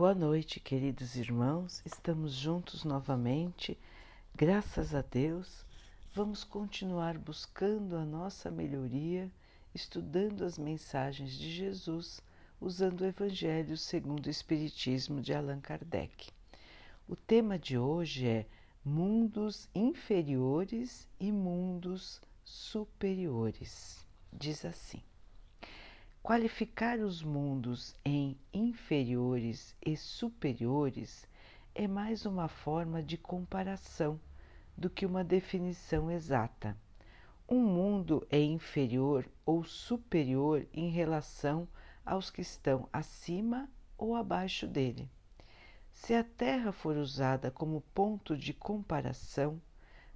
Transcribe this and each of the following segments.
Boa noite, queridos irmãos. Estamos juntos novamente. Graças a Deus, vamos continuar buscando a nossa melhoria, estudando as mensagens de Jesus, usando o Evangelho segundo o Espiritismo de Allan Kardec. O tema de hoje é mundos inferiores e mundos superiores. Diz assim: Qualificar os mundos em inferiores e superiores é mais uma forma de comparação do que uma definição exata. Um mundo é inferior ou superior em relação aos que estão acima ou abaixo dele. Se a Terra for usada como ponto de comparação,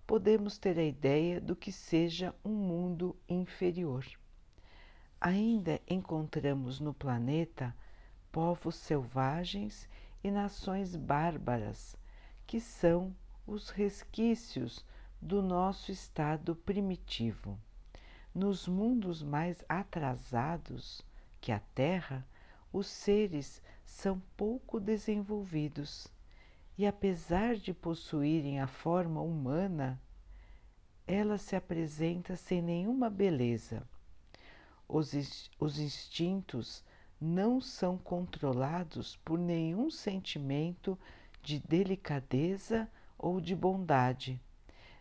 podemos ter a ideia do que seja um mundo inferior. Ainda encontramos no planeta povos selvagens e nações bárbaras, que são os resquícios do nosso estado primitivo. Nos mundos mais atrasados que a Terra, os seres são pouco desenvolvidos e, apesar de possuírem a forma humana, ela se apresenta sem nenhuma beleza os, os instintos não são controlados por nenhum sentimento de delicadeza ou de bondade,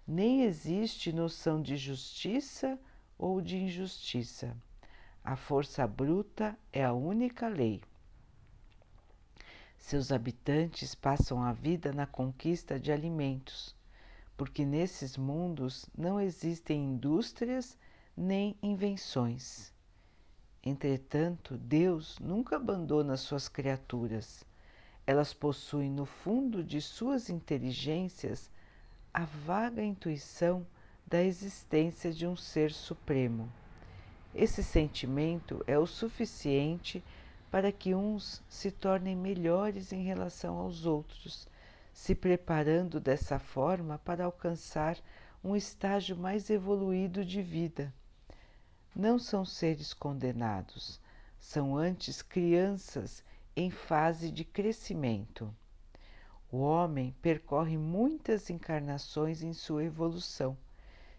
nem existe noção de justiça ou de injustiça. A força bruta é a única lei. Seus habitantes passam a vida na conquista de alimentos, porque nesses mundos não existem indústrias nem invenções. Entretanto, Deus nunca abandona suas criaturas. Elas possuem no fundo de suas inteligências a vaga intuição da existência de um ser supremo. Esse sentimento é o suficiente para que uns se tornem melhores em relação aos outros, se preparando dessa forma para alcançar um estágio mais evoluído de vida não são seres condenados, são antes crianças em fase de crescimento. O homem percorre muitas encarnações em sua evolução,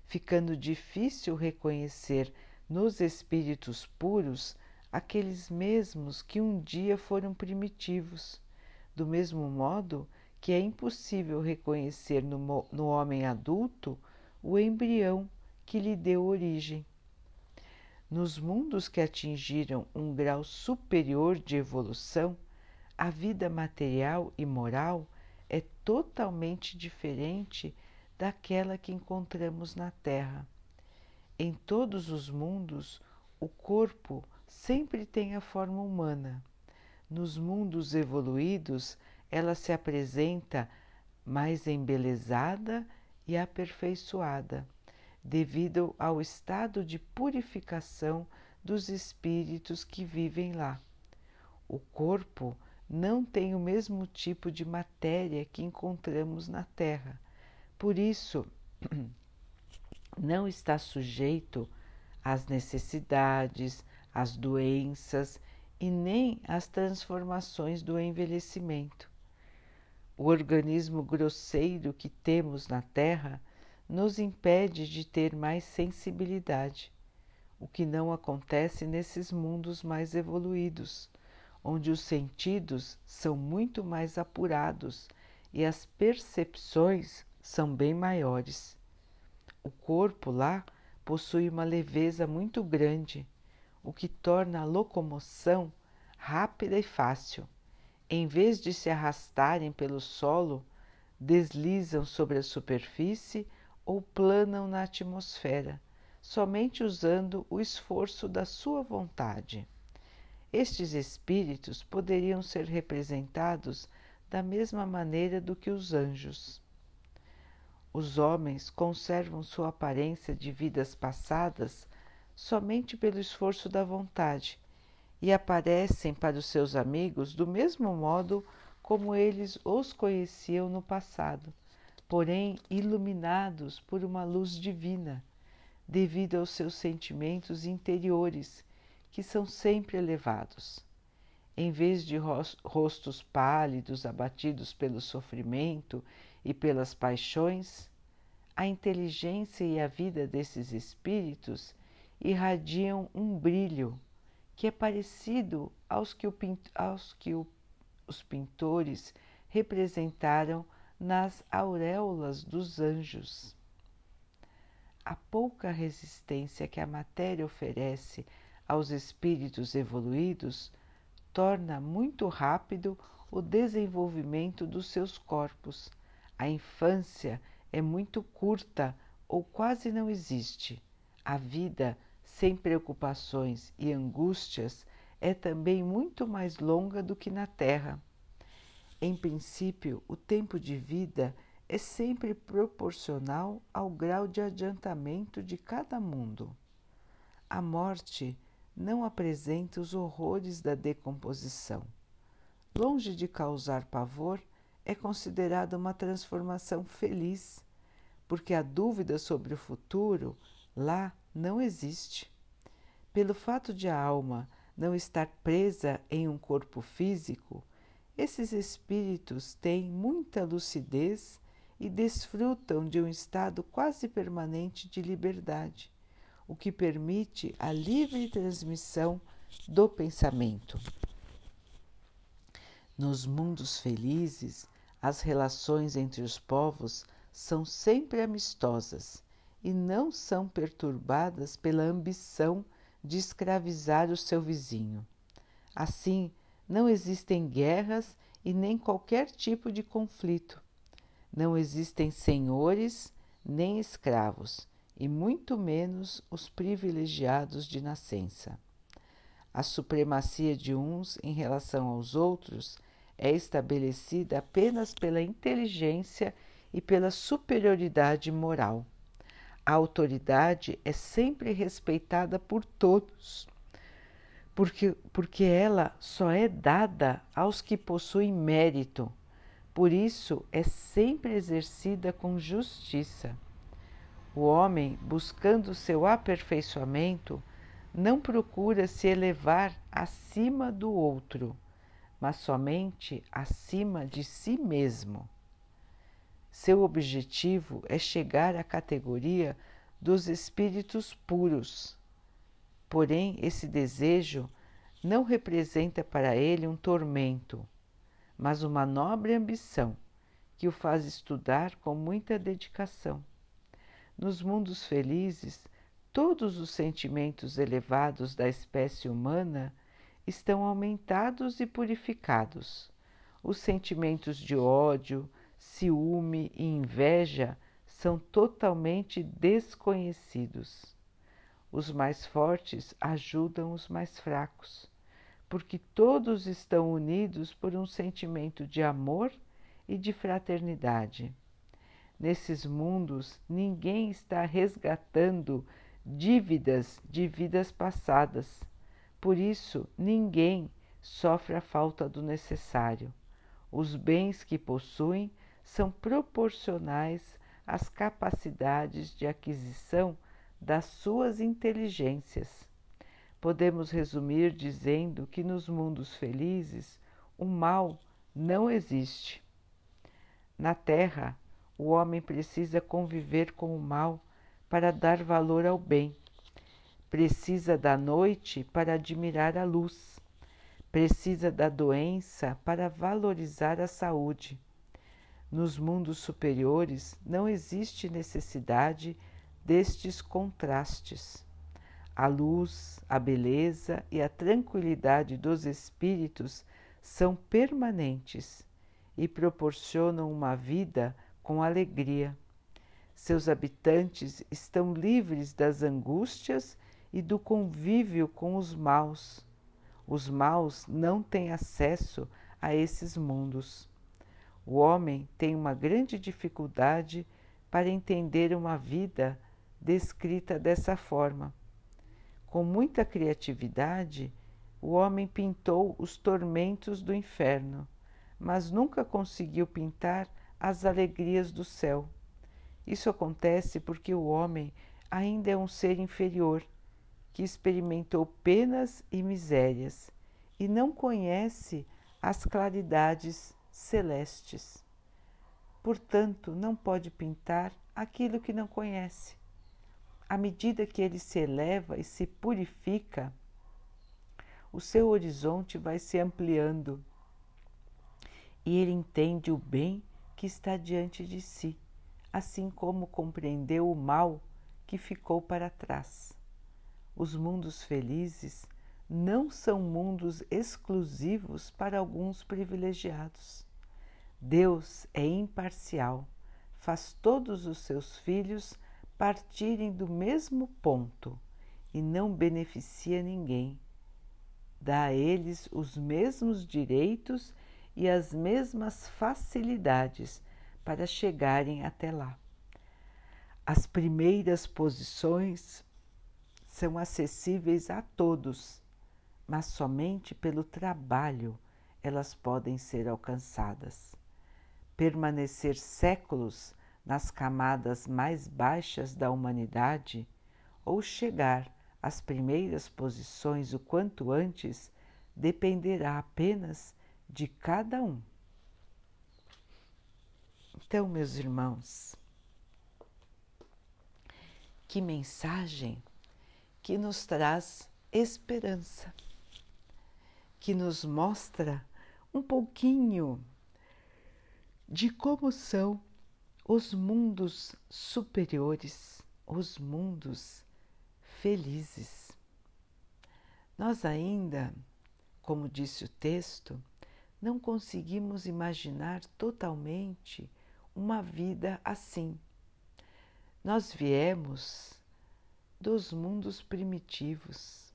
ficando difícil reconhecer nos espíritos puros aqueles mesmos que um dia foram primitivos, do mesmo modo que é impossível reconhecer no, no homem adulto o embrião que lhe deu origem. Nos mundos que atingiram um grau superior de evolução, a vida material e moral é totalmente diferente daquela que encontramos na Terra. Em todos os mundos, o corpo sempre tem a forma humana. Nos mundos evoluídos, ela se apresenta mais embelezada e aperfeiçoada devido ao estado de purificação dos espíritos que vivem lá. O corpo não tem o mesmo tipo de matéria que encontramos na Terra, por isso não está sujeito às necessidades, às doenças e nem às transformações do envelhecimento. O organismo grosseiro que temos na Terra nos impede de ter mais sensibilidade, o que não acontece nesses mundos mais evoluídos, onde os sentidos são muito mais apurados e as percepções são bem maiores. O corpo lá possui uma leveza muito grande, o que torna a locomoção rápida e fácil. Em vez de se arrastarem pelo solo, deslizam sobre a superfície ou planam na atmosfera, somente usando o esforço da sua vontade. Estes espíritos poderiam ser representados da mesma maneira do que os anjos. Os homens conservam sua aparência de vidas passadas somente pelo esforço da vontade e aparecem para os seus amigos do mesmo modo como eles os conheciam no passado porém iluminados por uma luz divina, devido aos seus sentimentos interiores, que são sempre elevados. em vez de rostos pálidos abatidos pelo sofrimento e pelas paixões, a inteligência e a vida desses espíritos irradiam um brilho que é parecido aos que, o, aos que o, os pintores representaram nas auréolas dos anjos. A pouca resistência que a matéria oferece aos espíritos evoluídos torna muito rápido o desenvolvimento dos seus corpos. A infância é muito curta ou quase não existe. A vida sem preocupações e angústias é também muito mais longa do que na Terra. Em princípio, o tempo de vida é sempre proporcional ao grau de adiantamento de cada mundo. A morte não apresenta os horrores da decomposição. Longe de causar pavor, é considerada uma transformação feliz, porque a dúvida sobre o futuro lá não existe. Pelo fato de a alma não estar presa em um corpo físico, esses espíritos têm muita lucidez e desfrutam de um estado quase permanente de liberdade o que permite a livre transmissão do pensamento. Nos mundos felizes, as relações entre os povos são sempre amistosas e não são perturbadas pela ambição de escravizar o seu vizinho. Assim, não existem guerras e nem qualquer tipo de conflito. Não existem senhores nem escravos e muito menos os privilegiados de nascença. A supremacia de uns em relação aos outros é estabelecida apenas pela inteligência e pela superioridade moral. A autoridade é sempre respeitada por todos, porque, porque ela só é dada aos que possuem mérito, por isso é sempre exercida com justiça. O homem, buscando seu aperfeiçoamento, não procura se elevar acima do outro, mas somente acima de si mesmo. Seu objetivo é chegar à categoria dos espíritos puros. Porém, esse desejo não representa para ele um tormento, mas uma nobre ambição que o faz estudar com muita dedicação nos mundos felizes, todos os sentimentos elevados da espécie humana estão aumentados e purificados. Os sentimentos de ódio, ciúme e inveja são totalmente desconhecidos. Os mais fortes ajudam os mais fracos, porque todos estão unidos por um sentimento de amor e de fraternidade. Nesses mundos, ninguém está resgatando dívidas de vidas passadas. Por isso, ninguém sofre a falta do necessário. Os bens que possuem são proporcionais às capacidades de aquisição das suas inteligências. Podemos resumir dizendo que nos mundos felizes o mal não existe. Na Terra, o homem precisa conviver com o mal para dar valor ao bem. Precisa da noite para admirar a luz. Precisa da doença para valorizar a saúde. Nos mundos superiores não existe necessidade destes contrastes. A luz, a beleza e a tranquilidade dos espíritos são permanentes e proporcionam uma vida com alegria. Seus habitantes estão livres das angústias e do convívio com os maus. Os maus não têm acesso a esses mundos. O homem tem uma grande dificuldade para entender uma vida descrita dessa forma. Com muita criatividade, o homem pintou os tormentos do inferno, mas nunca conseguiu pintar as alegrias do céu. Isso acontece porque o homem ainda é um ser inferior, que experimentou penas e misérias, e não conhece as claridades celestes. Portanto, não pode pintar aquilo que não conhece. À medida que ele se eleva e se purifica, o seu horizonte vai se ampliando e ele entende o bem que está diante de si, assim como compreendeu o mal que ficou para trás. Os mundos felizes não são mundos exclusivos para alguns privilegiados. Deus é imparcial, faz todos os seus filhos partirem do mesmo ponto e não beneficia ninguém. Dá a eles os mesmos direitos e as mesmas facilidades para chegarem até lá. As primeiras posições são acessíveis a todos, mas somente pelo trabalho elas podem ser alcançadas. Permanecer séculos nas camadas mais baixas da humanidade ou chegar às primeiras posições o quanto antes dependerá apenas de cada um. Então, meus irmãos, que mensagem que nos traz esperança, que nos mostra um pouquinho de como são os mundos superiores, os mundos felizes. Nós ainda, como disse o texto, não conseguimos imaginar totalmente uma vida assim. Nós viemos dos mundos primitivos,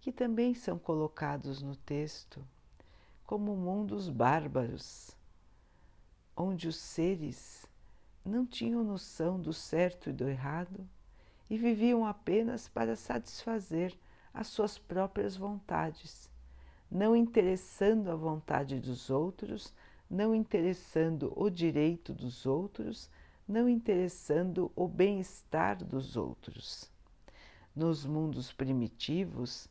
que também são colocados no texto como mundos bárbaros, onde os seres não tinham noção do certo e do errado e viviam apenas para satisfazer as suas próprias vontades não interessando a vontade dos outros, não interessando o direito dos outros, não interessando o bem-estar dos outros. Nos mundos primitivos,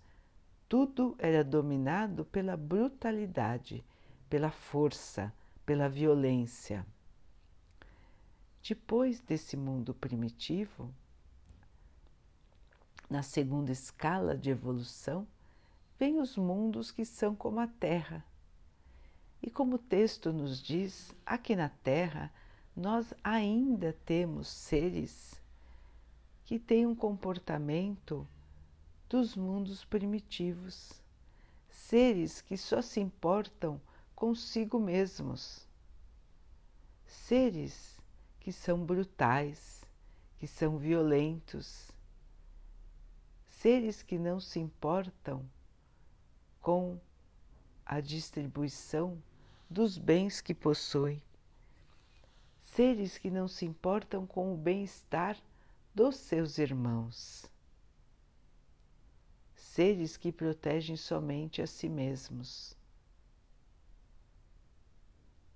tudo era dominado pela brutalidade, pela força, pela violência. Depois desse mundo primitivo, na segunda escala de evolução, vêm os mundos que são como a Terra. E como o texto nos diz, aqui na Terra nós ainda temos seres que têm um comportamento dos mundos primitivos, seres que só se importam consigo mesmos, seres que são brutais, que são violentos, seres que não se importam com a distribuição dos bens que possui. Seres que não se importam com o bem-estar dos seus irmãos. Seres que protegem somente a si mesmos.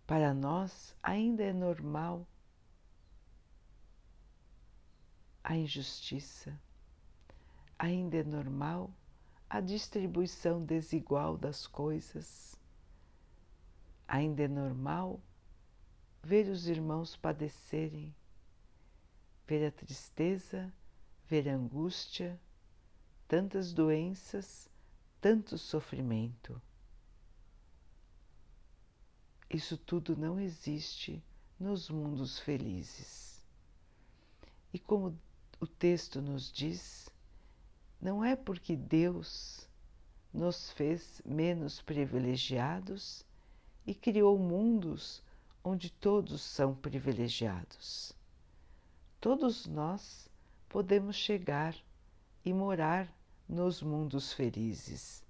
Para nós ainda é normal a injustiça, ainda é normal a distribuição desigual das coisas. Ainda é normal ver os irmãos padecerem, ver a tristeza, ver a angústia, tantas doenças, tanto sofrimento. Isso tudo não existe nos mundos felizes. E como o texto nos diz, não é porque Deus nos fez menos privilegiados e criou mundos onde todos são privilegiados. Todos nós podemos chegar e morar nos mundos felizes,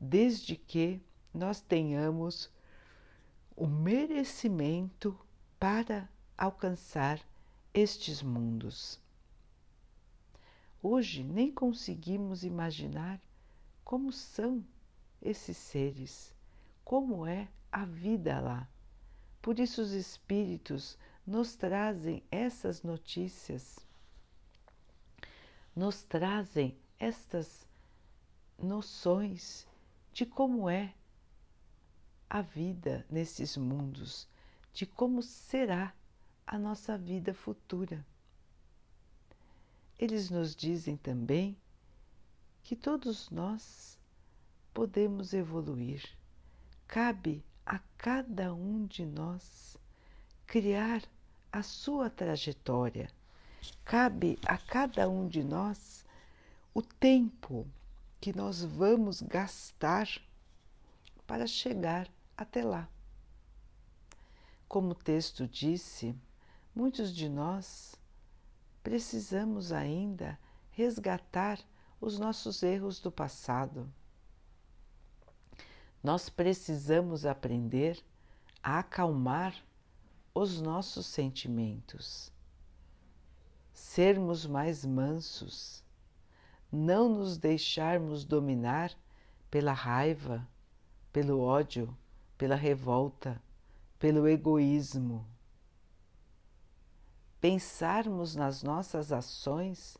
desde que nós tenhamos o merecimento para alcançar estes mundos. Hoje nem conseguimos imaginar como são esses seres, como é a vida lá. Por isso, os Espíritos nos trazem essas notícias, nos trazem estas noções de como é a vida nesses mundos, de como será a nossa vida futura. Eles nos dizem também que todos nós podemos evoluir. Cabe a cada um de nós criar a sua trajetória. Cabe a cada um de nós o tempo que nós vamos gastar para chegar até lá. Como o texto disse, muitos de nós precisamos ainda resgatar os nossos erros do passado. Nós precisamos aprender a acalmar os nossos sentimentos, sermos mais mansos, não nos deixarmos dominar pela raiva, pelo ódio, pela revolta, pelo egoísmo. Pensarmos nas nossas ações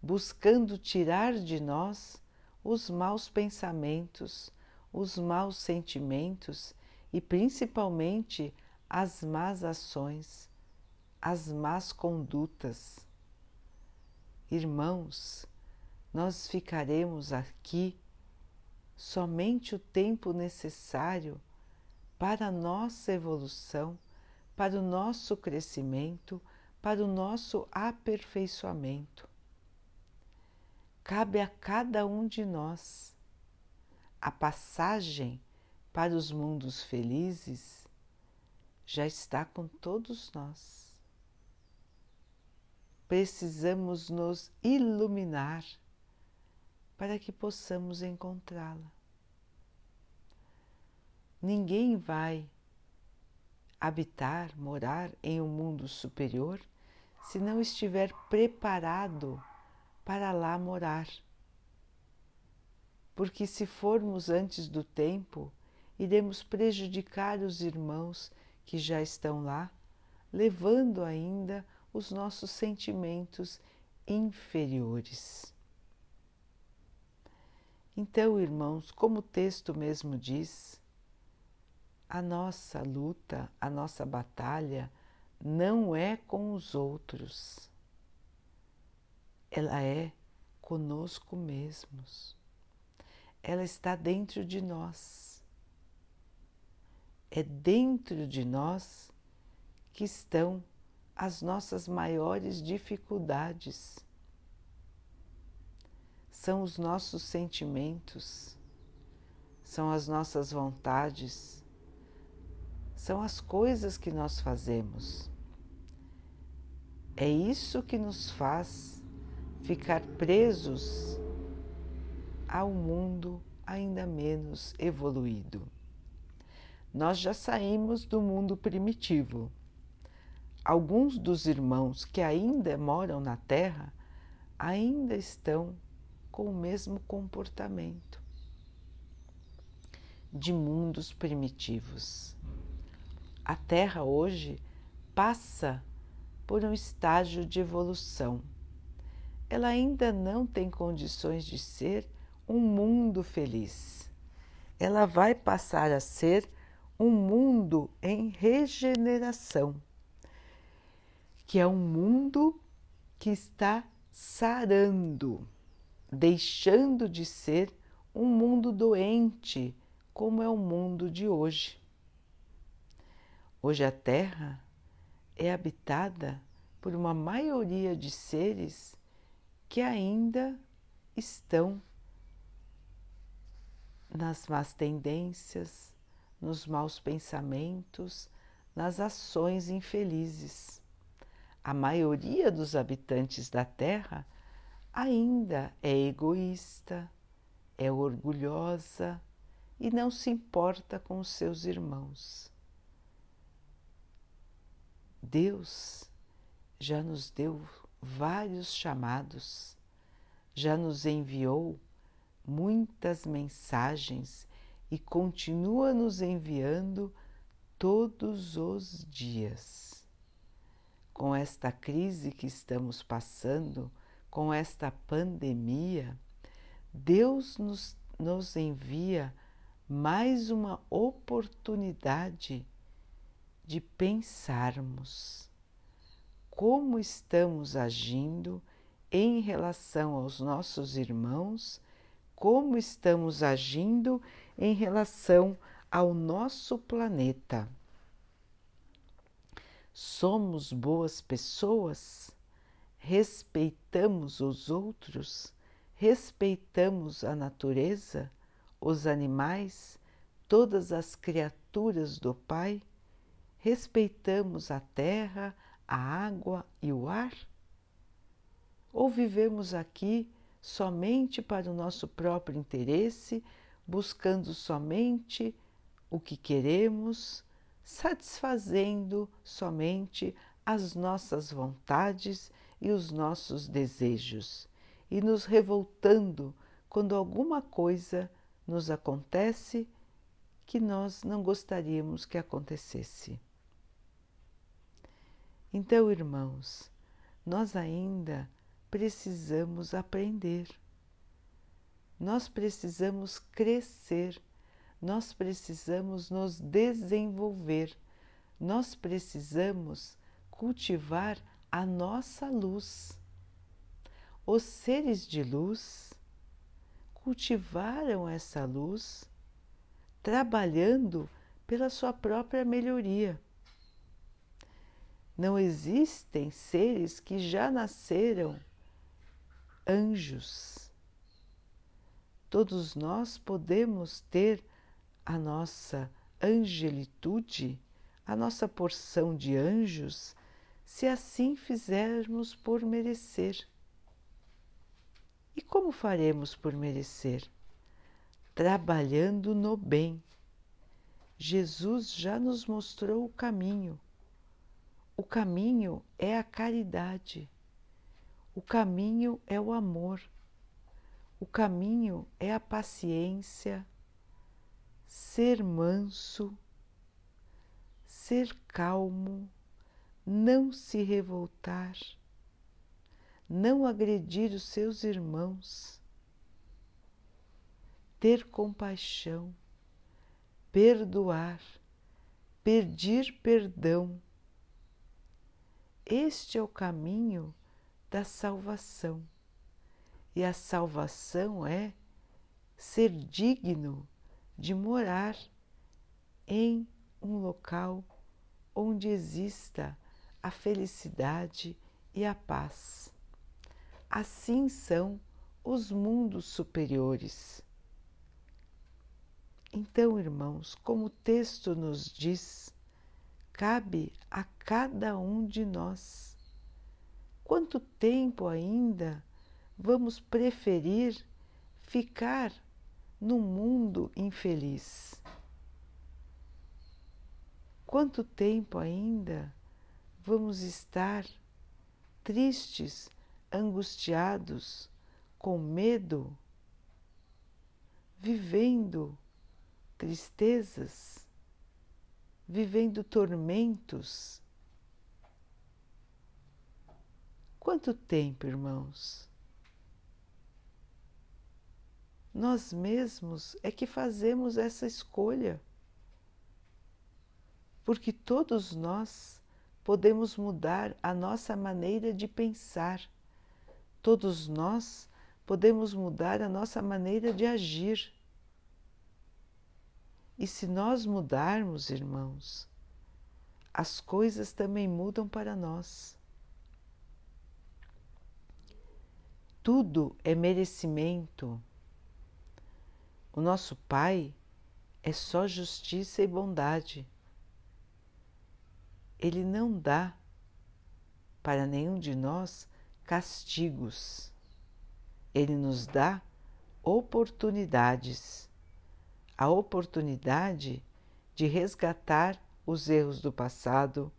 buscando tirar de nós os maus pensamentos, os maus sentimentos e principalmente as más ações, as más condutas. Irmãos, nós ficaremos aqui somente o tempo necessário para a nossa evolução, para o nosso crescimento, para o nosso aperfeiçoamento. Cabe a cada um de nós a passagem para os mundos felizes já está com todos nós. Precisamos nos iluminar para que possamos encontrá-la. Ninguém vai habitar, morar em um mundo superior se não estiver preparado para lá morar. Porque se formos antes do tempo, iremos prejudicar os irmãos que já estão lá, levando ainda os nossos sentimentos inferiores. Então, irmãos, como o texto mesmo diz, a nossa luta, a nossa batalha não é com os outros, ela é conosco mesmos. Ela está dentro de nós é dentro de nós que estão as nossas maiores dificuldades. São os nossos sentimentos, são as nossas vontades, são as coisas que nós fazemos. É isso que nos faz ficar presos ao mundo ainda menos evoluído nós já saímos do mundo primitivo. Alguns dos irmãos que ainda moram na Terra ainda estão com o mesmo comportamento de mundos primitivos. A Terra hoje passa por um estágio de evolução. Ela ainda não tem condições de ser um mundo feliz. Ela vai passar a ser um mundo em regeneração, que é um mundo que está sarando, deixando de ser um mundo doente, como é o mundo de hoje. Hoje a Terra é habitada por uma maioria de seres que ainda estão nas más tendências, nos maus pensamentos, nas ações infelizes. A maioria dos habitantes da Terra ainda é egoísta, é orgulhosa e não se importa com os seus irmãos. Deus já nos deu vários chamados, já nos enviou muitas mensagens e continua nos enviando todos os dias. Com esta crise que estamos passando, com esta pandemia, Deus nos, nos envia mais uma oportunidade de pensarmos como estamos agindo em relação aos nossos irmãos, como estamos agindo em relação ao nosso planeta. Somos boas pessoas? Respeitamos os outros? Respeitamos a natureza, os animais, todas as criaturas do Pai? Respeitamos a terra, a água e o ar? Ou vivemos aqui somente para o nosso próprio interesse, buscando somente o que queremos, satisfazendo somente as nossas vontades e os nossos desejos, e nos revoltando quando alguma coisa nos acontece que nós não gostaríamos que acontecesse. Então, irmãos, nós ainda precisamos aprender, nós precisamos crescer, nós precisamos nos desenvolver, nós precisamos cultivar a nossa luz. Os seres de luz cultivaram essa luz trabalhando pela sua própria melhoria não existem seres que já nasceram anjos. Todos nós podemos ter a nossa angelitude, a nossa porção de anjos, se assim fizermos por merecer. E como faremos por merecer? Trabalhando no bem. Jesus já nos mostrou o caminho o caminho é a caridade, o caminho é o amor, o caminho é a paciência, ser manso, ser calmo, não se revoltar, não agredir os seus irmãos, ter compaixão, perdoar, pedir perdão este é o caminho da salvação. E a salvação é ser digno de morar em um local onde exista a felicidade e a paz. Assim são os mundos superiores. Então, irmãos, como o texto nos diz, cabe a cada um de nós. Quanto tempo ainda vamos preferir ficar no mundo infeliz? Quanto tempo ainda vamos estar tristes, angustiados, com medo, vivendo tristezas? Vivendo tormentos. Quanto tempo, irmãos? Nós mesmos é que fazemos essa escolha, porque todos nós podemos mudar a nossa maneira de pensar, todos nós podemos mudar a nossa maneira de agir. E se nós mudarmos, irmãos, as coisas também mudam para nós. Tudo é merecimento. O nosso Pai é só justiça e bondade. Ele não dá para nenhum de nós castigos. Ele nos dá oportunidades a oportunidade de resgatar os erros do passado,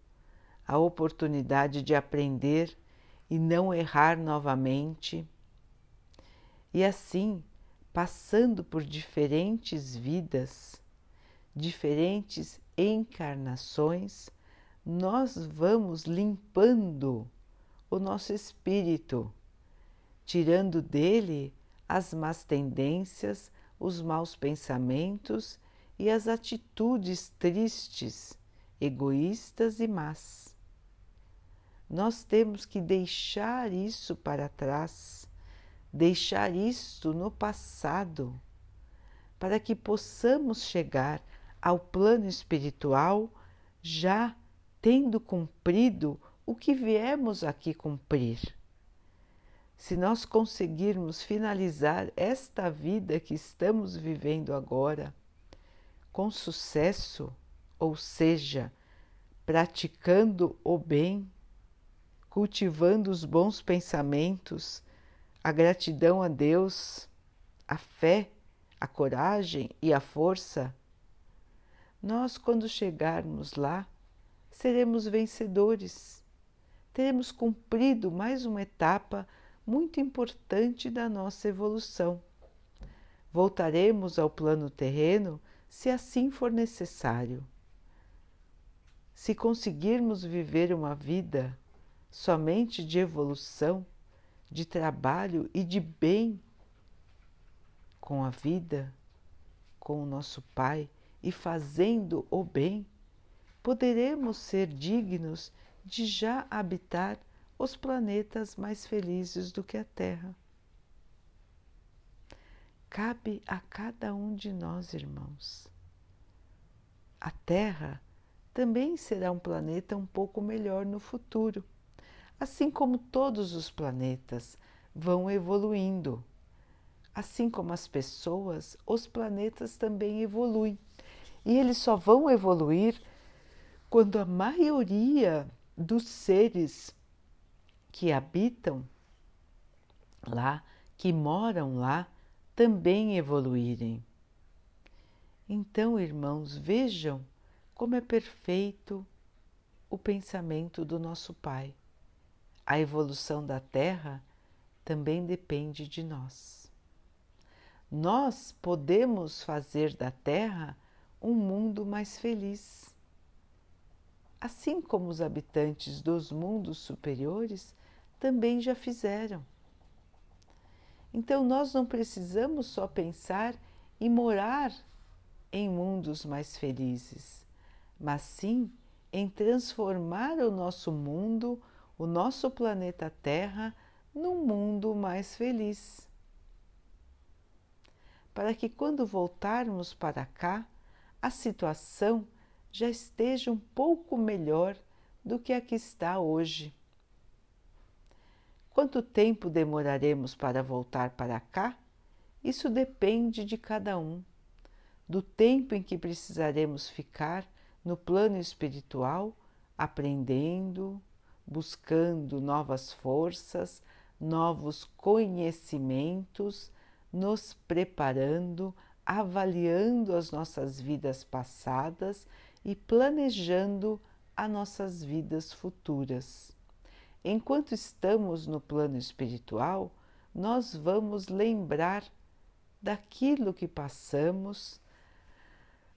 a oportunidade de aprender e não errar novamente. E assim, passando por diferentes vidas, diferentes encarnações, nós vamos limpando o nosso espírito, tirando dele as más tendências, os maus pensamentos e as atitudes tristes, egoístas e más. Nós temos que deixar isso para trás, deixar isto no passado, para que possamos chegar ao plano espiritual já tendo cumprido o que viemos aqui cumprir. Se nós conseguirmos finalizar esta vida que estamos vivendo agora com sucesso, ou seja, praticando o bem, cultivando os bons pensamentos, a gratidão a Deus, a fé, a coragem e a força, nós, quando chegarmos lá, seremos vencedores. Teremos cumprido mais uma etapa muito importante da nossa evolução. Voltaremos ao plano terreno se assim for necessário. Se conseguirmos viver uma vida somente de evolução, de trabalho e de bem com a vida, com o nosso Pai e fazendo o bem, poderemos ser dignos de já habitar os planetas mais felizes do que a Terra. Cabe a cada um de nós, irmãos. A Terra também será um planeta um pouco melhor no futuro, assim como todos os planetas vão evoluindo. Assim como as pessoas, os planetas também evoluem. E eles só vão evoluir quando a maioria dos seres que habitam lá, que moram lá, também evoluírem. Então, irmãos, vejam como é perfeito o pensamento do nosso Pai. A evolução da Terra também depende de nós. Nós podemos fazer da Terra um mundo mais feliz assim como os habitantes dos mundos superiores também já fizeram. Então, nós não precisamos só pensar em morar em mundos mais felizes, mas sim em transformar o nosso mundo, o nosso planeta Terra, num mundo mais feliz. Para que quando voltarmos para cá, a situação já esteja um pouco melhor do que a que está hoje. Quanto tempo demoraremos para voltar para cá? Isso depende de cada um, do tempo em que precisaremos ficar no plano espiritual, aprendendo, buscando novas forças, novos conhecimentos, nos preparando, avaliando as nossas vidas passadas e planejando as nossas vidas futuras. Enquanto estamos no plano espiritual, nós vamos lembrar daquilo que passamos,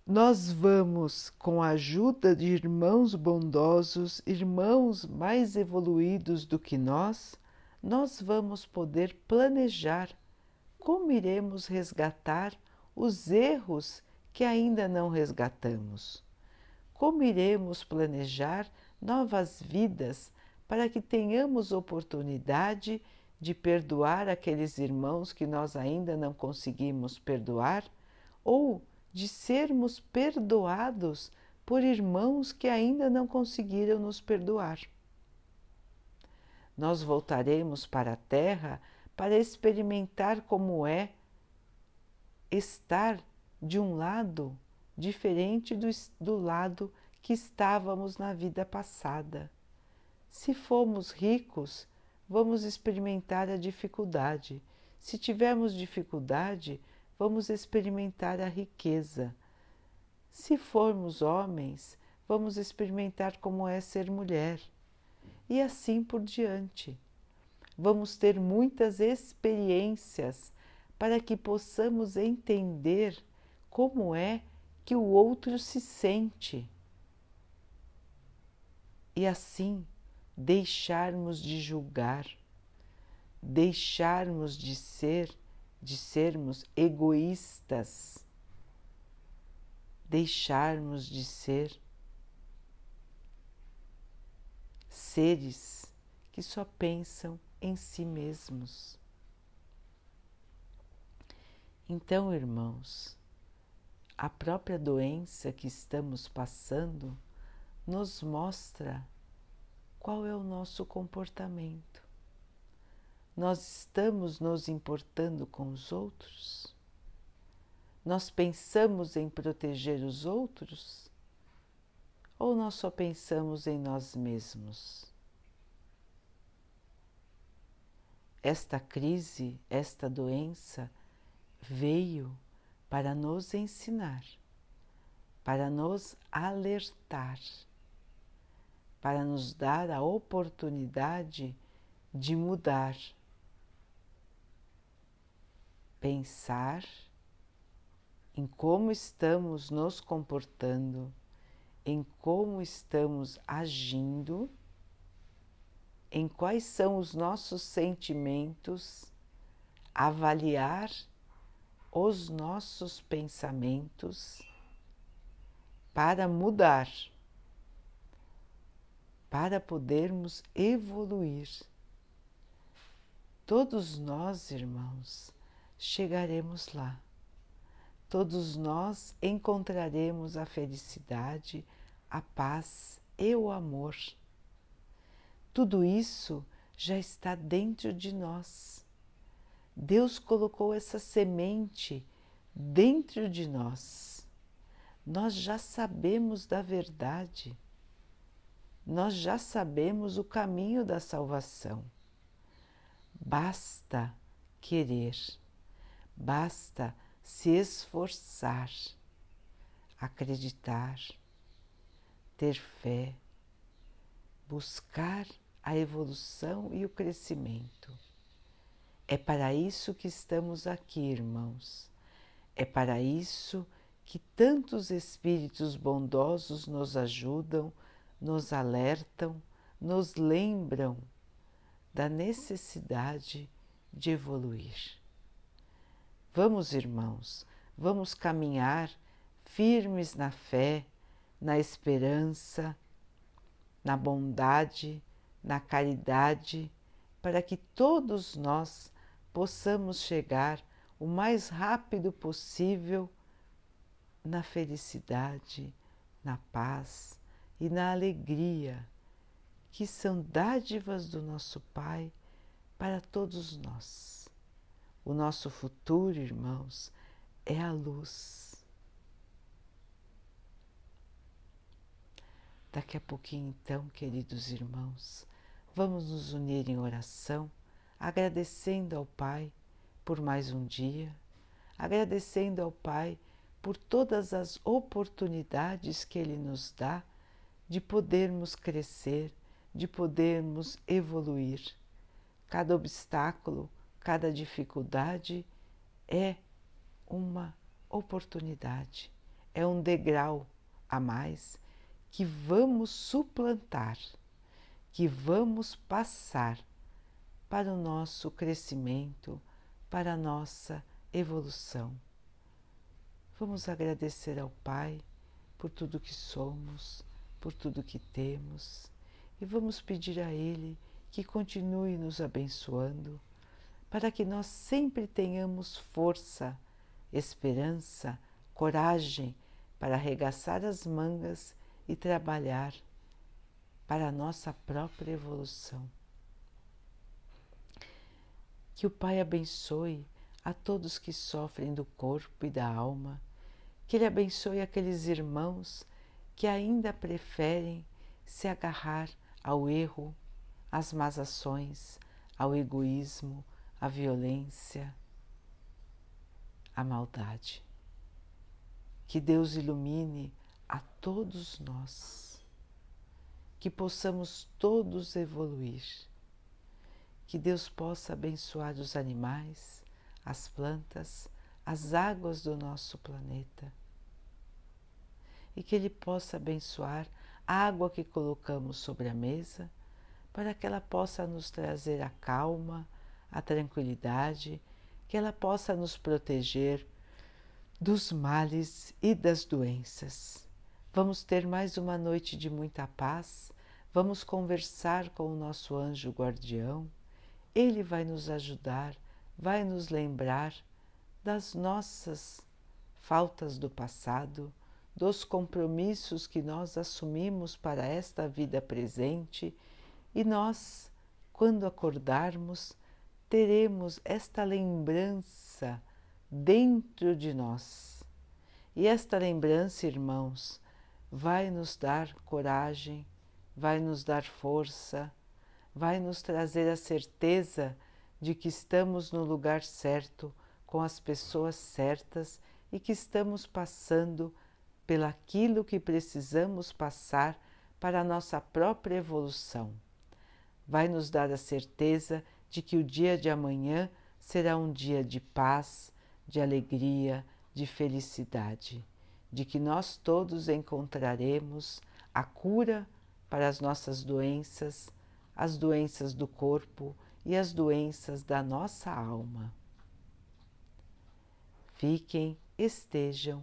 nós vamos, com a ajuda de irmãos bondosos, irmãos mais evoluídos do que nós, nós vamos poder planejar como iremos resgatar os erros que ainda não resgatamos. Como iremos planejar novas vidas para que tenhamos oportunidade de perdoar aqueles irmãos que nós ainda não conseguimos perdoar ou de sermos perdoados por irmãos que ainda não conseguiram nos perdoar. Nós voltaremos para a Terra para experimentar como é estar de um lado diferente do, do lado que estávamos na vida passada. Se formos ricos, vamos experimentar a dificuldade. Se tivermos dificuldade, vamos experimentar a riqueza. Se formos homens, vamos experimentar como é ser mulher. E assim por diante. Vamos ter muitas experiências para que possamos entender como é que o outro se sente. E assim deixarmos de julgar, deixarmos de ser de sermos egoístas, deixarmos de ser seres que só pensam em si mesmos. Então, irmãos, a própria doença que estamos passando nos mostra qual é o nosso comportamento. Nós estamos nos importando com os outros? Nós pensamos em proteger os outros? Ou nós só pensamos em nós mesmos? Esta crise, esta doença veio para nos ensinar, para nos alertar, para nos dar a oportunidade de mudar, pensar em como estamos nos comportando, em como estamos agindo, em quais são os nossos sentimentos, avaliar os nossos pensamentos para mudar, para podermos evoluir. Todos nós, irmãos, chegaremos lá. Todos nós encontraremos a felicidade, a paz e o amor. Tudo isso já está dentro de nós Deus colocou essa semente dentro de nós. Nós já sabemos da verdade, nós já sabemos o caminho da salvação. Basta querer, basta se esforçar, acreditar, ter fé, buscar a evolução e o crescimento. É para isso que estamos aqui, irmãos. É para isso que tantos espíritos bondosos nos ajudam, nos alertam, nos lembram da necessidade de evoluir. Vamos, irmãos, vamos caminhar firmes na fé, na esperança, na bondade, na caridade, para que todos nós possamos chegar o mais rápido possível na felicidade, na paz e na alegria, que são dádivas do nosso Pai para todos nós. O nosso futuro, irmãos, é a luz. Daqui a pouquinho, então, queridos irmãos, vamos nos unir em oração agradecendo ao Pai por mais um dia, agradecendo ao Pai por todas as oportunidades que Ele nos dá de podermos crescer, de podermos evoluir. Cada obstáculo, cada dificuldade é uma oportunidade, é um degrau a mais que vamos suplantar, que vamos passar para o nosso crescimento, para a nossa evolução. Vamos agradecer ao Pai por tudo que somos, por tudo que temos e vamos pedir a Ele que continue nos abençoando para que nós sempre tenhamos força, esperança, coragem para arregaçar as mangas e trabalhar para a nossa própria evolução. Que o Pai abençoe a todos que sofrem do corpo e da alma, que Ele abençoe aqueles irmãos que ainda preferem se agarrar ao erro, às más ações, ao egoísmo, à violência, à maldade. Que Deus ilumine a todos nós, que possamos todos evoluir. Que Deus possa abençoar os animais, as plantas, as águas do nosso planeta e que Ele possa abençoar a água que colocamos sobre a mesa para que ela possa nos trazer a calma, a tranquilidade que ela possa nos proteger dos males e das doenças. Vamos ter mais uma noite de muita paz. Vamos conversar com o nosso anjo guardião. Ele vai nos ajudar, vai nos lembrar das nossas faltas do passado, dos compromissos que nós assumimos para esta vida presente e nós, quando acordarmos, teremos esta lembrança dentro de nós. E esta lembrança, irmãos, vai nos dar coragem, vai nos dar força, vai nos trazer a certeza de que estamos no lugar certo, com as pessoas certas e que estamos passando pelaquilo que precisamos passar para a nossa própria evolução. Vai nos dar a certeza de que o dia de amanhã será um dia de paz, de alegria, de felicidade, de que nós todos encontraremos a cura para as nossas doenças, as doenças do corpo e as doenças da nossa alma. Fiquem, estejam